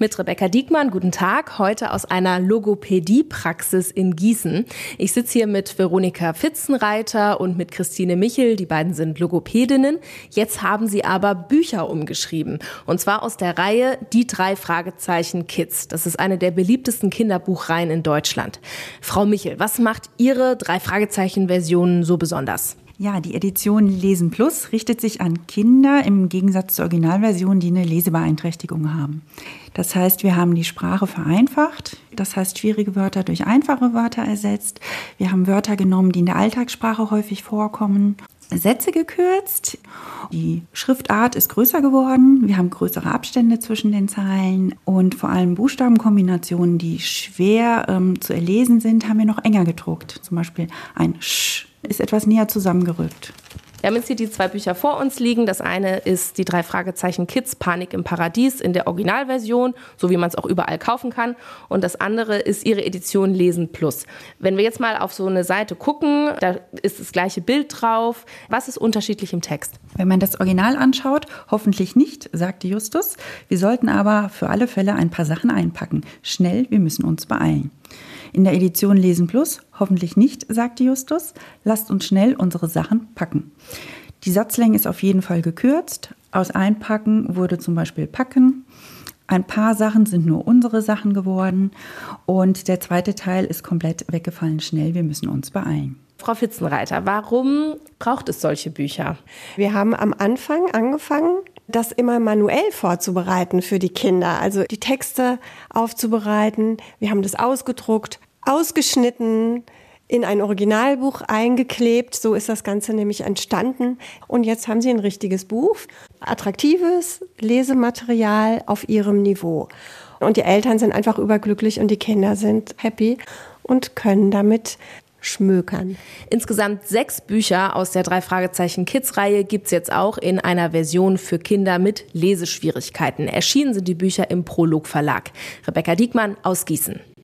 Mit Rebecca Diekmann, guten Tag, heute aus einer Logopädie-Praxis in Gießen. Ich sitze hier mit Veronika Fitzenreiter und mit Christine Michel, die beiden sind Logopädinnen. Jetzt haben sie aber Bücher umgeschrieben. Und zwar aus der Reihe Die drei Fragezeichen Kids. Das ist eine der beliebtesten Kinderbuchreihen in Deutschland. Frau Michel, was macht Ihre drei Fragezeichen-Versionen so besonders? Ja, die Edition Lesen Plus richtet sich an Kinder im Gegensatz zur Originalversion, die eine Lesebeeinträchtigung haben. Das heißt, wir haben die Sprache vereinfacht, das heißt schwierige Wörter durch einfache Wörter ersetzt. Wir haben Wörter genommen, die in der Alltagssprache häufig vorkommen. Sätze gekürzt. Die Schriftart ist größer geworden. Wir haben größere Abstände zwischen den Zeilen und vor allem Buchstabenkombinationen, die schwer ähm, zu erlesen sind, haben wir noch enger gedruckt. Zum Beispiel ein Sch ist etwas näher zusammengerückt. Wir haben jetzt hier die zwei Bücher vor uns liegen. Das eine ist die drei Fragezeichen Kids Panik im Paradies in der Originalversion, so wie man es auch überall kaufen kann. Und das andere ist ihre Edition Lesen Plus. Wenn wir jetzt mal auf so eine Seite gucken, da ist das gleiche Bild drauf. Was ist unterschiedlich im Text? Wenn man das Original anschaut, hoffentlich nicht, sagte Justus. Wir sollten aber für alle Fälle ein paar Sachen einpacken. Schnell, wir müssen uns beeilen. In der Edition Lesen Plus hoffentlich nicht, sagte Justus. Lasst uns schnell unsere Sachen packen. Die Satzlänge ist auf jeden Fall gekürzt. Aus Einpacken wurde zum Beispiel Packen. Ein paar Sachen sind nur unsere Sachen geworden. Und der zweite Teil ist komplett weggefallen. Schnell, wir müssen uns beeilen. Frau Fitzenreiter, warum braucht es solche Bücher? Wir haben am Anfang angefangen, das immer manuell vorzubereiten für die Kinder, also die Texte aufzubereiten. Wir haben das ausgedruckt, ausgeschnitten, in ein Originalbuch eingeklebt. So ist das Ganze nämlich entstanden. Und jetzt haben Sie ein richtiges Buch, attraktives Lesematerial auf Ihrem Niveau. Und die Eltern sind einfach überglücklich und die Kinder sind happy und können damit schmökern. Insgesamt sechs Bücher aus der drei Fragezeichen Kids-Reihe gibt's jetzt auch in einer Version für Kinder mit Leseschwierigkeiten. Erschienen sind die Bücher im Prolog Verlag. Rebecca Diekmann aus Gießen.